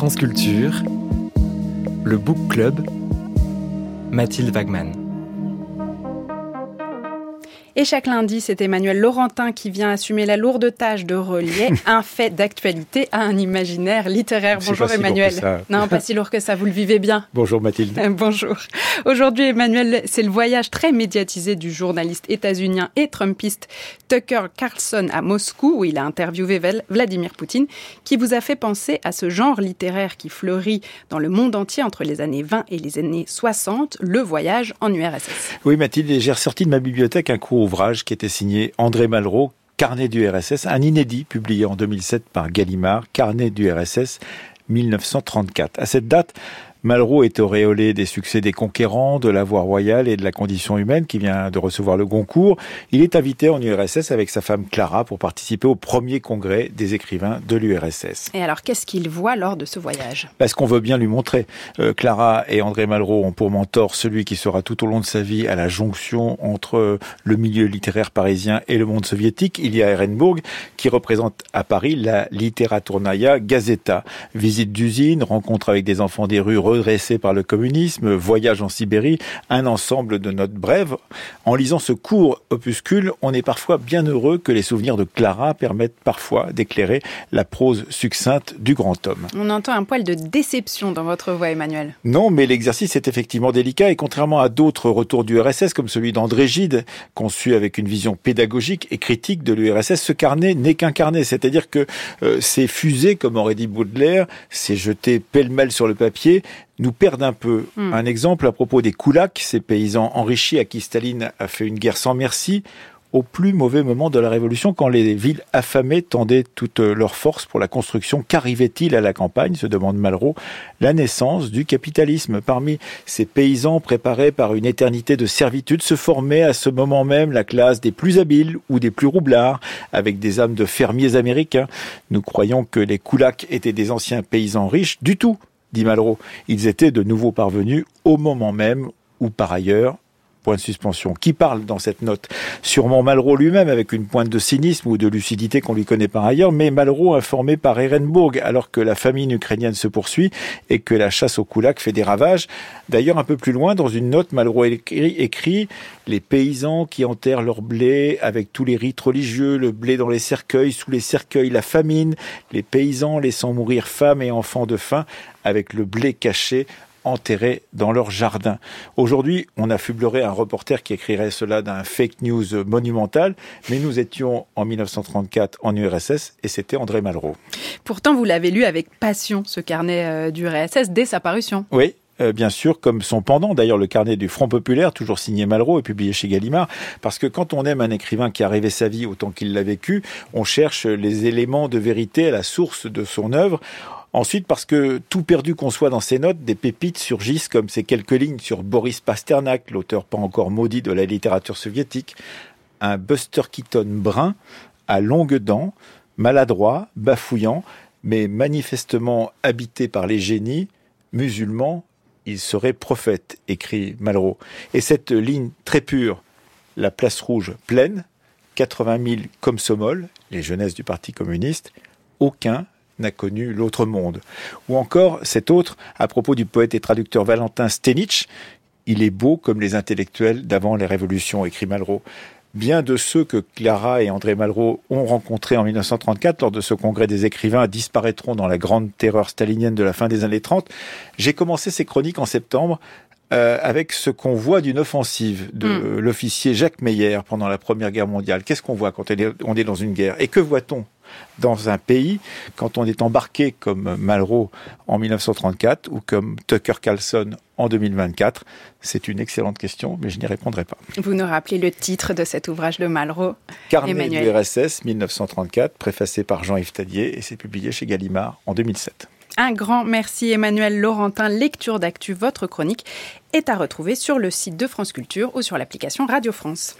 France Culture, le Book Club, Mathilde Wagman. Et chaque lundi, c'est Emmanuel Laurentin qui vient assumer la lourde tâche de relier un fait d'actualité à un imaginaire littéraire. Bonjour Emmanuel. non, pas si lourd que ça, vous le vivez bien. Bonjour Mathilde. Bonjour. Aujourd'hui, Emmanuel, c'est le voyage très médiatisé du journaliste états-unien et trumpiste Tucker Carlson à Moscou, où il a interviewé Vladimir Poutine, qui vous a fait penser à ce genre littéraire qui fleurit dans le monde entier entre les années 20 et les années 60, le voyage en URSS. Oui Mathilde, j'ai ressorti de ma bibliothèque un cours ouvrage qui était signé André Malraux, Carnet du RSS, un inédit publié en 2007 par Gallimard, Carnet du RSS 1934. À cette date, Malraux est auréolé des succès des conquérants, de la voie royale et de la condition humaine qui vient de recevoir le Goncourt. Il est invité en URSS avec sa femme Clara pour participer au premier congrès des écrivains de l'URSS. Et alors, qu'est-ce qu'il voit lors de ce voyage? Parce qu'on veut bien lui montrer. Euh, Clara et André Malraux ont pour mentor celui qui sera tout au long de sa vie à la jonction entre le milieu littéraire parisien et le monde soviétique. Il y a Ehrenburg qui représente à Paris la Literaturnaya Gazeta. Visite d'usine, rencontre avec des enfants des rues redressé par le communisme, Voyage en Sibérie, un ensemble de notes brèves. En lisant ce court opuscule, on est parfois bien heureux que les souvenirs de Clara permettent parfois d'éclairer la prose succincte du grand homme. On entend un poil de déception dans votre voix, Emmanuel. Non, mais l'exercice est effectivement délicat et contrairement à d'autres retours du RSS, comme celui d'André Gide, conçu avec une vision pédagogique et critique de l'URSS, ce carnet n'est qu'un carnet, c'est-à-dire que euh, c'est fusé, comme aurait dit Baudelaire, c'est jeté pêle-mêle sur le papier, nous perdent un peu. Hmm. Un exemple à propos des Koulaks, ces paysans enrichis à qui Staline a fait une guerre sans merci, au plus mauvais moment de la Révolution, quand les villes affamées tendaient toutes leurs forces pour la construction. Qu'arrivait-il à la campagne se demande Malraux. La naissance du capitalisme. Parmi ces paysans préparés par une éternité de servitude se formait à ce moment même la classe des plus habiles ou des plus roublards, avec des âmes de fermiers américains. Nous croyons que les Koulaks étaient des anciens paysans riches. Du tout dit Malraux. Ils étaient de nouveau parvenus au moment même où, par ailleurs, point de suspension. Qui parle dans cette note? Sûrement Malraux lui-même, avec une pointe de cynisme ou de lucidité qu'on lui connaît par ailleurs, mais Malraux informé par Ehrenburg, alors que la famine ukrainienne se poursuit et que la chasse au koulak fait des ravages. D'ailleurs, un peu plus loin, dans une note, Malraux écrit, écrit Les paysans qui enterrent leur blé avec tous les rites religieux, le blé dans les cercueils, sous les cercueils, la famine, les paysans laissant mourir femmes et enfants de faim avec le blé caché enterrés dans leur jardin. Aujourd'hui, on affublerait un reporter qui écrirait cela d'un fake news monumental, mais nous étions en 1934 en URSS et c'était André Malraux. Pourtant, vous l'avez lu avec passion, ce carnet euh, d'URSS, dès sa parution. Oui, euh, bien sûr, comme son pendant, d'ailleurs le carnet du Front Populaire, toujours signé Malraux et publié chez Gallimard, parce que quand on aime un écrivain qui a rêvé sa vie autant qu'il l'a vécu, on cherche les éléments de vérité à la source de son œuvre. Ensuite, parce que tout perdu qu'on soit dans ses notes, des pépites surgissent comme ces quelques lignes sur Boris Pasternak, l'auteur pas encore maudit de la littérature soviétique, un Buster Keaton brun, à longues dents, maladroit, bafouillant, mais manifestement habité par les génies, musulmans, il serait prophète, écrit Malraux. Et cette ligne très pure, la place rouge pleine, 80 000 comme Somol, les jeunesses du Parti communiste, aucun n'a connu l'autre monde. Ou encore cet autre à propos du poète et traducteur Valentin Stenich, il est beau comme les intellectuels d'avant les révolutions, écrit Malraux. Bien de ceux que Clara et André Malraux ont rencontrés en 1934 lors de ce congrès des écrivains disparaîtront dans la grande terreur stalinienne de la fin des années 30. J'ai commencé ces chroniques en septembre euh, avec ce qu'on voit d'une offensive de hmm. l'officier Jacques Meyer pendant la Première Guerre mondiale. Qu'est-ce qu'on voit quand on est dans une guerre? Et que voit-on? Dans un pays quand on est embarqué comme Malraux en 1934 ou comme Tucker Carlson en 2024 C'est une excellente question, mais je n'y répondrai pas. Vous nous rappelez le titre de cet ouvrage de Malraux Carnet du RSS 1934, préfacé par Jean-Yves Tadier et c'est publié chez Gallimard en 2007. Un grand merci Emmanuel Laurentin. Lecture d'actu, votre chronique est à retrouver sur le site de France Culture ou sur l'application Radio France.